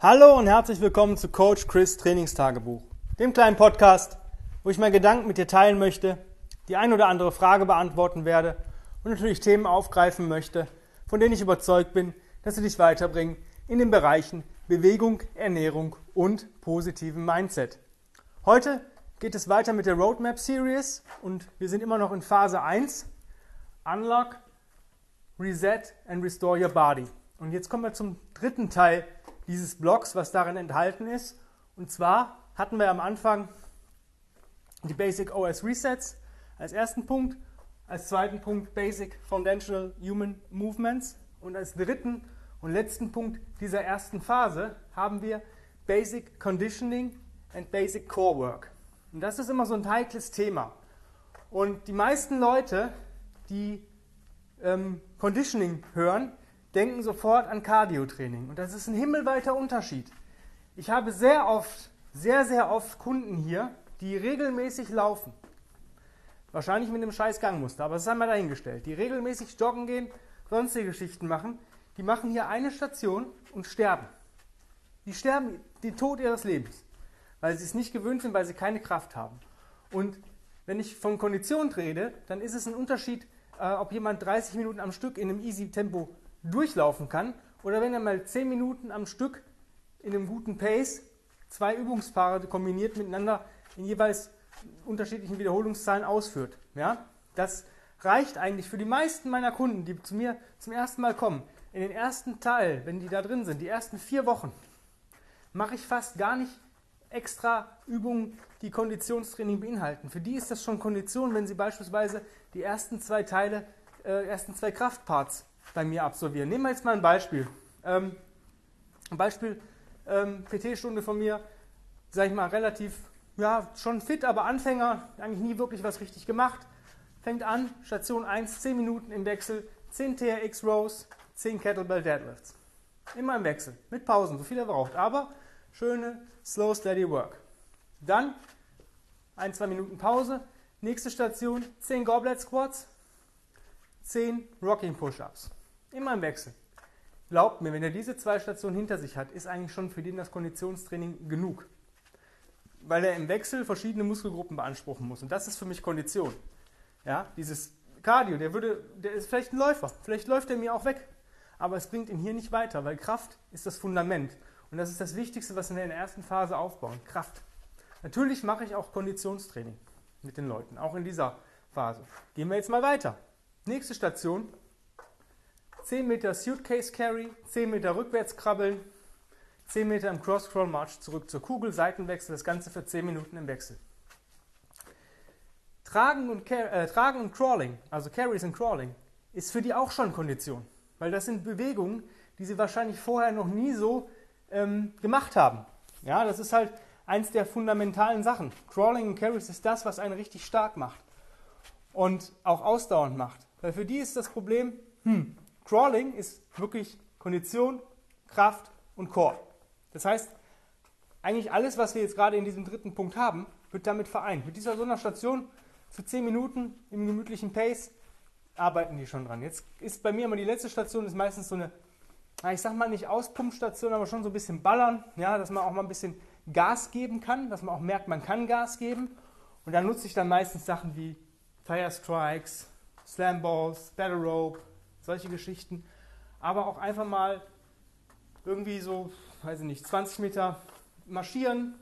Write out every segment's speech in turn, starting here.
Hallo und herzlich willkommen zu Coach Chris Trainingstagebuch, dem kleinen Podcast, wo ich meine Gedanken mit dir teilen möchte, die ein oder andere Frage beantworten werde und natürlich Themen aufgreifen möchte, von denen ich überzeugt bin, dass sie dich weiterbringen in den Bereichen Bewegung, Ernährung und positiven Mindset. Heute geht es weiter mit der Roadmap Series und wir sind immer noch in Phase 1, Unlock, Reset and Restore Your Body. Und jetzt kommen wir zum dritten Teil dieses Blocks, was darin enthalten ist. Und zwar hatten wir am Anfang die Basic OS Resets als ersten Punkt, als zweiten Punkt Basic Foundational Human Movements und als dritten und letzten Punkt dieser ersten Phase haben wir Basic Conditioning and Basic Core Work. Und das ist immer so ein heikles Thema. Und die meisten Leute, die ähm, Conditioning hören, denken sofort an Cardio-Training. Und das ist ein himmelweiter Unterschied. Ich habe sehr oft, sehr, sehr oft Kunden hier, die regelmäßig laufen. Wahrscheinlich mit einem scheiß Gangmuster, aber das haben wir dahingestellt. Die regelmäßig joggen gehen, sonstige Geschichten machen. Die machen hier eine Station und sterben. Die sterben den Tod ihres Lebens, weil sie es nicht gewöhnt sind, weil sie keine Kraft haben. Und wenn ich von Kondition rede, dann ist es ein Unterschied, äh, ob jemand 30 Minuten am Stück in einem easy Tempo durchlaufen kann oder wenn er mal 10 Minuten am Stück in einem guten Pace zwei Übungspaare kombiniert miteinander in jeweils unterschiedlichen Wiederholungszahlen ausführt. Ja? Das reicht eigentlich für die meisten meiner Kunden, die zu mir zum ersten Mal kommen. In den ersten Teil, wenn die da drin sind, die ersten vier Wochen, mache ich fast gar nicht extra Übungen, die Konditionstraining beinhalten. Für die ist das schon Kondition, wenn sie beispielsweise die ersten zwei Teile, äh, ersten zwei Kraftparts bei mir absolvieren. Nehmen wir jetzt mal ein Beispiel. Ähm, ein Beispiel ähm, PT-Stunde von mir, sage ich mal, relativ, ja, schon fit, aber Anfänger, eigentlich nie wirklich was richtig gemacht. Fängt an, Station 1, 10 Minuten im Wechsel, 10 TRX Rows, 10 Kettlebell Deadlifts. Immer im Wechsel, mit Pausen, so viel er braucht. Aber schöne, slow, steady work. Dann ein, zwei Minuten Pause. Nächste Station, 10 Goblet Squats, 10 Rocking Push-Ups. Immer im Wechsel. Glaubt mir, wenn er diese zwei Stationen hinter sich hat, ist eigentlich schon für den das Konditionstraining genug. Weil er im Wechsel verschiedene Muskelgruppen beanspruchen muss. Und das ist für mich Kondition. Ja, dieses Cardio, der würde, der ist vielleicht ein Läufer. Vielleicht läuft er mir auch weg. Aber es bringt ihn hier nicht weiter, weil Kraft ist das Fundament. Und das ist das Wichtigste, was wir in der ersten Phase aufbauen. Kraft. Natürlich mache ich auch Konditionstraining mit den Leuten, auch in dieser Phase. Gehen wir jetzt mal weiter. Nächste Station, 10 Meter Suitcase Carry, 10 Meter rückwärts krabbeln, 10 Meter im Cross-Crawl March zurück zur Kugel, Seitenwechsel, das Ganze für 10 Minuten im Wechsel. Tragen und, äh, Tragen und Crawling, also Carries und Crawling, ist für die auch schon Kondition, weil das sind Bewegungen, die sie wahrscheinlich vorher noch nie so ähm, gemacht haben. Ja, das ist halt eins der fundamentalen Sachen. Crawling und Carries ist das, was einen richtig stark macht und auch ausdauernd macht. Weil für die ist das Problem, hm, Crawling ist wirklich Kondition, Kraft und Core. Das heißt, eigentlich alles, was wir jetzt gerade in diesem dritten Punkt haben, wird damit vereint. Mit dieser Sonderstation für 10 Minuten im gemütlichen Pace arbeiten die schon dran. Jetzt ist bei mir immer die letzte Station, ist meistens so eine, ich sag mal nicht Auspumpstation, aber schon so ein bisschen ballern, ja, dass man auch mal ein bisschen Gas geben kann, dass man auch merkt, man kann Gas geben. Und dann nutze ich dann meistens Sachen wie Tire Strikes, Slam Balls, Battle Rope, solche Geschichten. Aber auch einfach mal irgendwie so, weiß ich nicht, 20 Meter marschieren,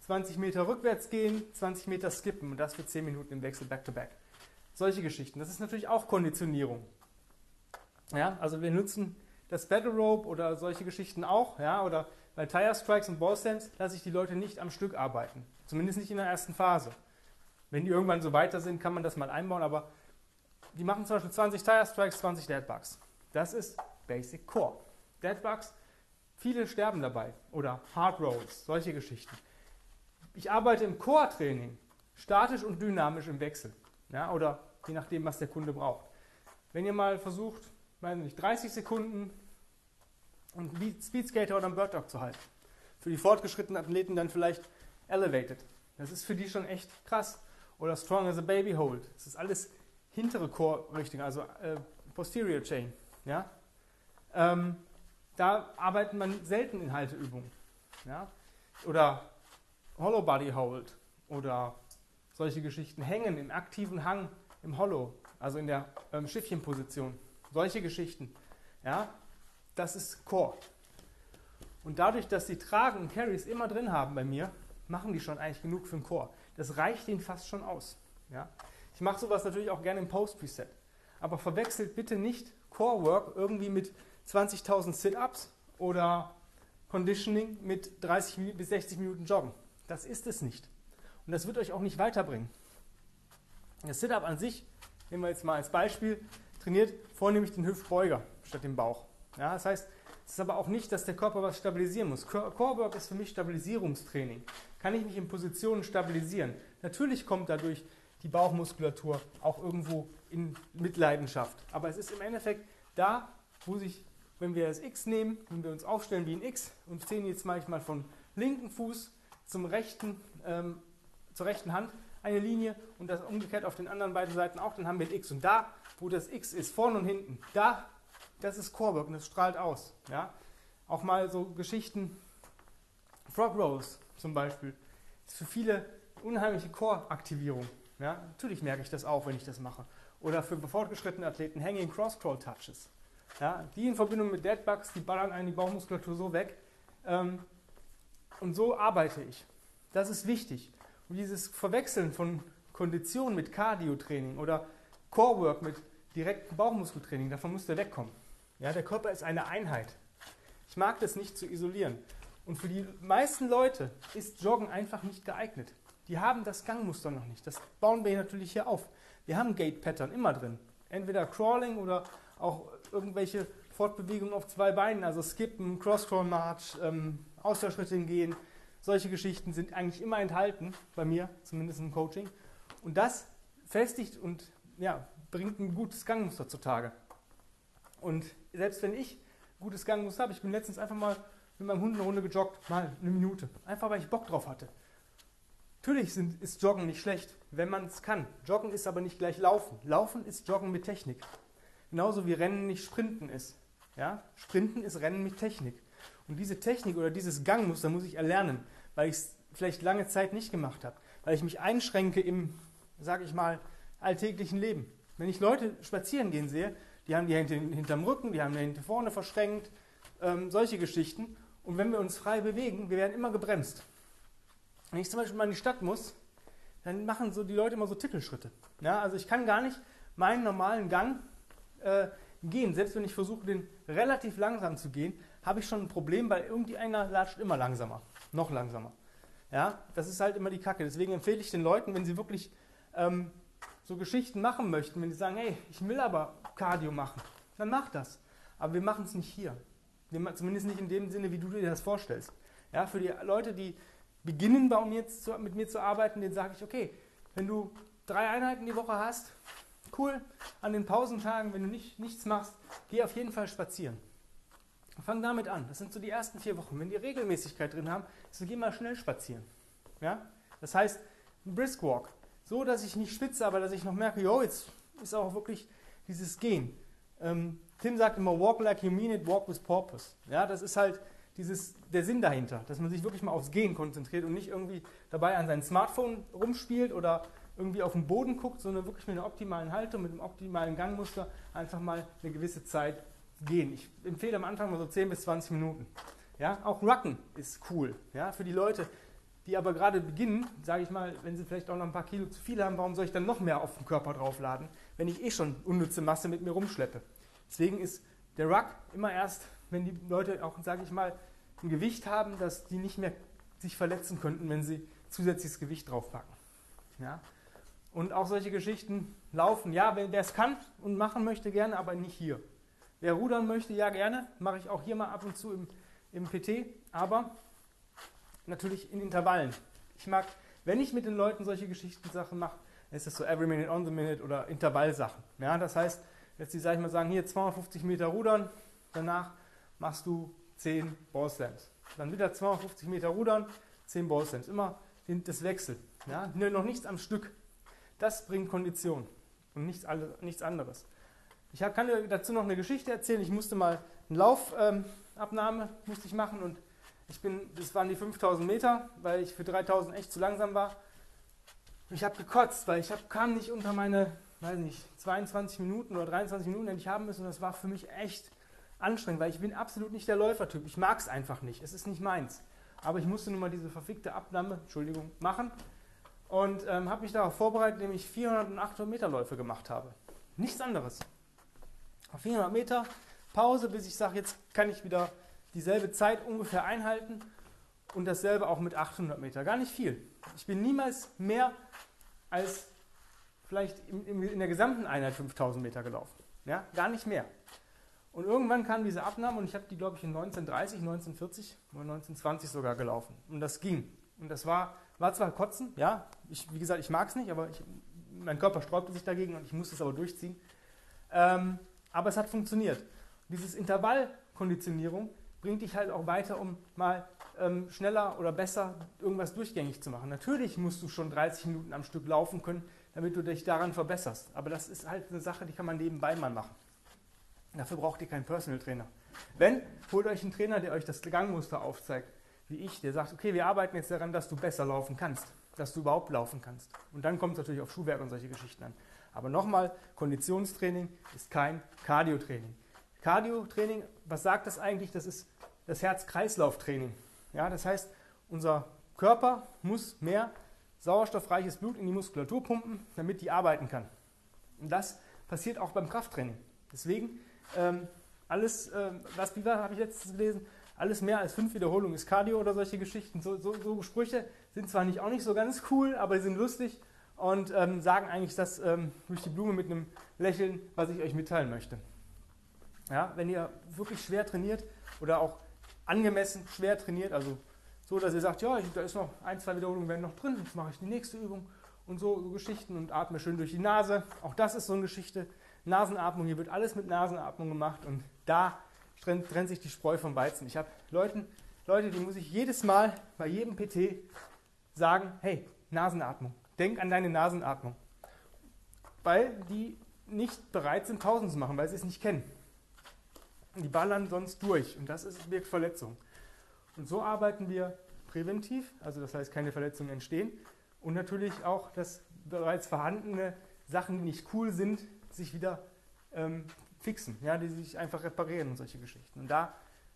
20 Meter rückwärts gehen, 20 Meter skippen und das für 10 Minuten im Wechsel back-to-back. -back. Solche Geschichten. Das ist natürlich auch Konditionierung. Ja, also wir nutzen das Battle Rope oder solche Geschichten auch, ja, oder bei Tire Strikes und Ball Stamps lasse ich die Leute nicht am Stück arbeiten. Zumindest nicht in der ersten Phase. Wenn die irgendwann so weiter sind, kann man das mal einbauen, aber die machen zum Beispiel 20 Tire Strikes, 20 Deadbugs. Das ist Basic Core. Deadbugs, viele sterben dabei. Oder Hard Rolls, solche Geschichten. Ich arbeite im Core-Training statisch und dynamisch im Wechsel. Ja, oder je nachdem, was der Kunde braucht. Wenn ihr mal versucht, weiß nicht, 30 Sekunden einen Speedskater oder einen Bird Dog zu halten. Für die fortgeschrittenen Athleten dann vielleicht Elevated. Das ist für die schon echt krass. Oder Strong as a Baby Hold. Das ist alles hintere Core-Richtung, also äh, Posterior Chain. Ja? Ähm, da arbeitet man selten in Halteübungen. Ja? Oder Hollow Body Hold oder solche Geschichten. Hängen im aktiven Hang im Hollow, also in der ähm, Schiffchenposition. Solche Geschichten. Ja? Das ist Core. Und dadurch, dass die Tragen und Carries immer drin haben bei mir, machen die schon eigentlich genug für den Core. Das reicht ihnen fast schon aus. Ja? Ich mache sowas natürlich auch gerne im Post-Preset. Aber verwechselt bitte nicht Core Work irgendwie mit 20.000 Sit-Ups oder Conditioning mit 30 bis 60 Minuten Joggen. Das ist es nicht. Und das wird euch auch nicht weiterbringen. Das Sit-Up an sich, nehmen wir jetzt mal als Beispiel, trainiert vornehmlich den Hüftbeuger statt den Bauch. Ja, das heißt, es ist aber auch nicht, dass der Körper was stabilisieren muss. Core Work ist für mich Stabilisierungstraining. Kann ich mich in Positionen stabilisieren? Natürlich kommt dadurch die Bauchmuskulatur auch irgendwo in Mitleidenschaft. Aber es ist im Endeffekt da, wo sich, wenn wir das X nehmen, wenn wir uns aufstellen wie ein X und ziehen jetzt manchmal von linken Fuß zum rechten, ähm, zur rechten Hand eine Linie und das umgekehrt auf den anderen beiden Seiten auch, dann haben wir ein X. Und da, wo das X ist, vorne und hinten, da, das ist Corework und das strahlt aus. Ja? Auch mal so Geschichten, Frog Rolls zum Beispiel, ist für viele unheimliche Core-Aktivierung. Ja, natürlich merke ich das auch, wenn ich das mache. Oder für fortgeschrittene Athleten Hanging Cross Crawl Touches. Ja, die in Verbindung mit Deadbugs, die ballern einen die Bauchmuskulatur so weg. Ähm, und so arbeite ich. Das ist wichtig. Und dieses Verwechseln von Kondition mit Cardio-Training oder Core-Work mit direktem Bauchmuskeltraining, davon muss der wegkommen. Ja, der Körper ist eine Einheit. Ich mag das nicht zu isolieren. Und für die meisten Leute ist Joggen einfach nicht geeignet. Die haben das Gangmuster noch nicht. Das bauen wir natürlich hier auf. Wir haben Gate-Pattern immer drin. Entweder Crawling oder auch irgendwelche Fortbewegungen auf zwei Beinen, also Skippen, Cross-Crawl-March, ähm, Ausfallschritte gehen. Solche Geschichten sind eigentlich immer enthalten, bei mir, zumindest im Coaching. Und das festigt und ja, bringt ein gutes Gangmuster zutage. Und selbst wenn ich gutes Gangmuster habe, ich bin letztens einfach mal mit meinem Hund eine Runde gejoggt, mal eine Minute. Einfach weil ich Bock drauf hatte. Natürlich sind, ist Joggen nicht schlecht, wenn man es kann. Joggen ist aber nicht gleich Laufen. Laufen ist Joggen mit Technik. Genauso wie Rennen nicht Sprinten ist. Ja? Sprinten ist Rennen mit Technik. Und diese Technik oder dieses Gangmuster muss ich erlernen, weil ich es vielleicht lange Zeit nicht gemacht habe. Weil ich mich einschränke im, sage ich mal, alltäglichen Leben. Wenn ich Leute spazieren gehen sehe, die haben die Hände hinterm Rücken, die haben die Hände vorne verschränkt, ähm, solche Geschichten. Und wenn wir uns frei bewegen, wir werden immer gebremst. Wenn ich zum Beispiel mal in die Stadt muss, dann machen so die Leute immer so Tippelschritte. Ja, also ich kann gar nicht meinen normalen Gang äh, gehen. Selbst wenn ich versuche, den relativ langsam zu gehen, habe ich schon ein Problem, weil irgendwie einer latscht immer langsamer. Noch langsamer. Ja, das ist halt immer die Kacke. Deswegen empfehle ich den Leuten, wenn sie wirklich ähm, so Geschichten machen möchten, wenn sie sagen, hey, ich will aber Cardio machen, dann mach das. Aber wir machen es nicht hier. Wir, zumindest nicht in dem Sinne, wie du dir das vorstellst. Ja, für die Leute, die beginnen, bei mir zu, mit mir zu arbeiten, den sage ich, okay, wenn du drei Einheiten die Woche hast, cool, an den Pausentagen, wenn du nicht, nichts machst, geh auf jeden Fall spazieren. Fang damit an. Das sind so die ersten vier Wochen. Wenn die Regelmäßigkeit drin haben, so geh mal schnell spazieren. Ja? Das heißt, ein Brisk Walk. So, dass ich nicht schwitze, aber dass ich noch merke, jo, jetzt ist auch wirklich dieses Gehen. Ähm, Tim sagt immer, walk like you mean it, walk with purpose. Ja, das ist halt, dieses, der Sinn dahinter, dass man sich wirklich mal aufs Gehen konzentriert und nicht irgendwie dabei an sein Smartphone rumspielt oder irgendwie auf den Boden guckt, sondern wirklich mit einer optimalen Haltung, mit einem optimalen Gangmuster einfach mal eine gewisse Zeit gehen. Ich empfehle am Anfang mal so 10 bis 20 Minuten. Ja, auch Rucken ist cool. Ja, für die Leute, die aber gerade beginnen, sage ich mal, wenn sie vielleicht auch noch ein paar Kilo zu viel haben, warum soll ich dann noch mehr auf den Körper draufladen, wenn ich eh schon unnütze Masse mit mir rumschleppe? Deswegen ist der Ruck immer erst wenn die Leute auch, sage ich mal, ein Gewicht haben, dass die nicht mehr sich verletzen könnten, wenn sie zusätzliches Gewicht draufpacken. Ja? Und auch solche Geschichten laufen, ja, wer es kann und machen möchte, gerne, aber nicht hier. Wer rudern möchte, ja gerne, mache ich auch hier mal ab und zu im, im PT, aber natürlich in Intervallen. Ich mag, wenn ich mit den Leuten solche Geschichten Sachen mache, ist das so every minute on the minute oder Intervallsachen. Ja, das heißt, jetzt die, sag ich mal, sagen, hier 250 Meter rudern, danach machst du 10 Ballslams. Dann wieder 250 Meter rudern, 10 Ballslams. Immer das Wechsel. Ja? Noch nichts am Stück. Das bringt Kondition und nichts, nichts anderes. Ich kann dir dazu noch eine Geschichte erzählen. Ich musste mal einen Lauf ähm, musste ich machen und ich bin, das waren die 5000 Meter, weil ich für 3000 echt zu langsam war. Ich habe gekotzt, weil ich hab, kam nicht unter meine, weiß nicht, 22 Minuten oder 23 Minuten, die ich haben müssen. Und das war für mich echt anstrengend, weil ich bin absolut nicht der Läufertyp. Ich mag es einfach nicht. Es ist nicht meins. Aber ich musste nun mal diese verfickte Abnahme, Entschuldigung, machen. Und ähm, habe mich darauf vorbereitet, indem ich 400 und 800 Meter Läufe gemacht habe. Nichts anderes. Auf 400 Meter Pause, bis ich sage, jetzt kann ich wieder dieselbe Zeit ungefähr einhalten und dasselbe auch mit 800 Meter. Gar nicht viel. Ich bin niemals mehr als vielleicht in, in der gesamten Einheit 5000 Meter gelaufen. Ja, gar nicht mehr. Und irgendwann kam diese Abnahme und ich habe die, glaube ich, in 1930, 1940 oder 1920 sogar gelaufen. Und das ging. Und das war, war zwar Kotzen, ja, ich, wie gesagt, ich mag es nicht, aber ich, mein Körper sträubte sich dagegen und ich musste es aber durchziehen. Ähm, aber es hat funktioniert. Dieses Intervallkonditionierung bringt dich halt auch weiter, um mal ähm, schneller oder besser irgendwas durchgängig zu machen. Natürlich musst du schon 30 Minuten am Stück laufen können, damit du dich daran verbesserst. Aber das ist halt eine Sache, die kann man nebenbei mal machen. Dafür braucht ihr keinen Personal Trainer. Wenn, holt euch einen Trainer, der euch das Gangmuster aufzeigt, wie ich, der sagt, okay, wir arbeiten jetzt daran, dass du besser laufen kannst, dass du überhaupt laufen kannst. Und dann kommt es natürlich auf Schuhwerk und solche Geschichten an. Aber nochmal, Konditionstraining ist kein Cardio-Training. Cardio-Training, was sagt das eigentlich? Das ist das Herz-Kreislauf-Training. Ja, das heißt, unser Körper muss mehr sauerstoffreiches Blut in die Muskulatur pumpen, damit die arbeiten kann. Und das passiert auch beim Krafttraining. Deswegen, ähm, alles, ähm, was wie habe ich letztens gelesen, alles mehr als fünf Wiederholungen ist Cardio oder solche Geschichten. So, so, so Sprüche sind zwar nicht auch nicht so ganz cool, aber sie sind lustig und ähm, sagen eigentlich das ähm, durch die Blume mit einem Lächeln, was ich euch mitteilen möchte. Ja, wenn ihr wirklich schwer trainiert oder auch angemessen schwer trainiert, also so, dass ihr sagt, ja, da ist noch ein, zwei Wiederholungen werden noch drin, jetzt mache ich die nächste Übung und so, so Geschichten und atme schön durch die Nase. Auch das ist so eine Geschichte. Nasenatmung, hier wird alles mit Nasenatmung gemacht und da trennt, trennt sich die Spreu vom Weizen. Ich habe Leute, Leute, die muss ich jedes Mal bei jedem PT sagen, hey, Nasenatmung, denk an deine Nasenatmung. Weil die nicht bereit sind, Pausen zu machen, weil sie es nicht kennen. Die ballern sonst durch und das ist, birgt Verletzungen. Und so arbeiten wir präventiv, also das heißt, keine Verletzungen entstehen und natürlich auch, dass bereits vorhandene Sachen, die nicht cool sind, sich wieder ähm, fixen, ja, die sich einfach reparieren und solche Geschichten. Und da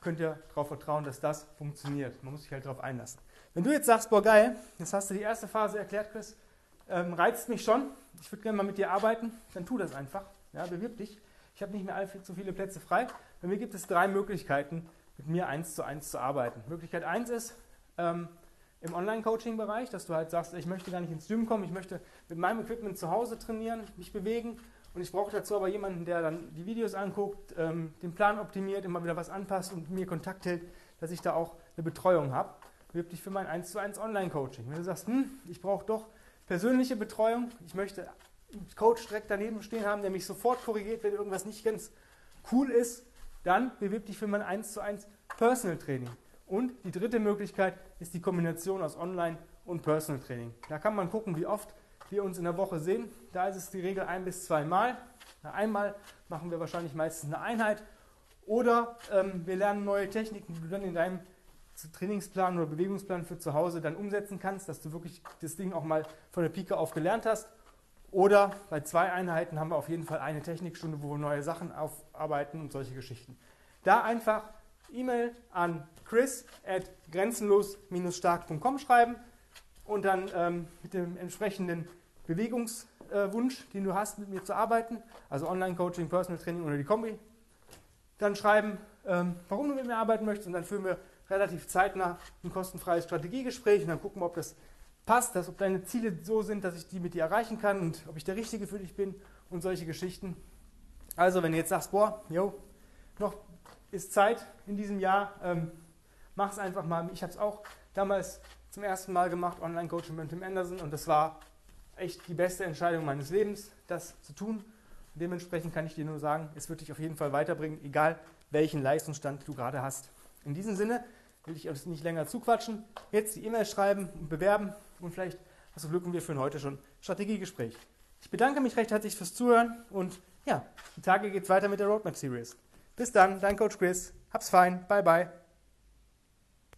könnt ihr darauf vertrauen, dass das funktioniert. Man muss sich halt darauf einlassen. Wenn du jetzt sagst, boah geil, jetzt hast du die erste Phase erklärt, Chris, ähm, reizt mich schon, ich würde gerne mal mit dir arbeiten, dann tu das einfach. Ja, bewirb dich. Ich habe nicht mehr allzu viele Plätze frei. Bei mir gibt es drei Möglichkeiten, mit mir eins zu eins zu arbeiten. Möglichkeit eins ist ähm, im Online-Coaching-Bereich, dass du halt sagst, ich möchte gar nicht ins Gym kommen, ich möchte mit meinem Equipment zu Hause trainieren, mich bewegen und ich brauche dazu aber jemanden, der dann die Videos anguckt, ähm, den Plan optimiert, immer wieder was anpasst und mir Kontakt hält, dass ich da auch eine Betreuung habe. Bewirb dich für mein 1 zu 1 Online-Coaching. Wenn du sagst, hm, ich brauche doch persönliche Betreuung, ich möchte Coach direkt daneben stehen haben, der mich sofort korrigiert, wenn irgendwas nicht ganz cool ist, dann bewirb dich für mein 1 zu 1 Personal Training. Und die dritte Möglichkeit ist die Kombination aus Online und Personal Training. Da kann man gucken, wie oft wir uns in der Woche sehen. Da ist es die Regel ein bis zweimal. Einmal machen wir wahrscheinlich meistens eine Einheit oder ähm, wir lernen neue Techniken, die du dann in deinem Trainingsplan oder Bewegungsplan für zu Hause dann umsetzen kannst, dass du wirklich das Ding auch mal von der Pike auf gelernt hast. Oder bei zwei Einheiten haben wir auf jeden Fall eine Technikstunde, wo wir neue Sachen aufarbeiten und solche Geschichten. Da einfach E-Mail an chris at grenzenlos-stark.com schreiben und dann ähm, mit dem entsprechenden Bewegungswunsch, äh, den du hast, mit mir zu arbeiten, also Online-Coaching, Personal Training oder die Kombi, dann schreiben, ähm, warum du mit mir arbeiten möchtest und dann führen wir relativ zeitnah ein kostenfreies Strategiegespräch und dann gucken wir, ob das passt, dass, ob deine Ziele so sind, dass ich die mit dir erreichen kann und ob ich der Richtige für dich bin und solche Geschichten. Also, wenn du jetzt sagst, boah, jo, noch ist Zeit in diesem Jahr, ähm, mach es einfach mal. Ich habe es auch damals zum ersten Mal gemacht, Online-Coaching mit Tim Anderson und das war echt die beste Entscheidung meines Lebens, das zu tun. Und dementsprechend kann ich dir nur sagen, es wird dich auf jeden Fall weiterbringen, egal welchen Leistungsstand du gerade hast. In diesem Sinne will ich euch nicht länger zuquatschen. Jetzt die E-Mail schreiben und bewerben und vielleicht hast du Glück und wir führen heute schon Strategiegespräch. Ich bedanke mich recht herzlich fürs Zuhören und ja, die Tage geht es weiter mit der Roadmap Series. Bis dann, dein Coach Chris. Hab's fein. Bye, bye.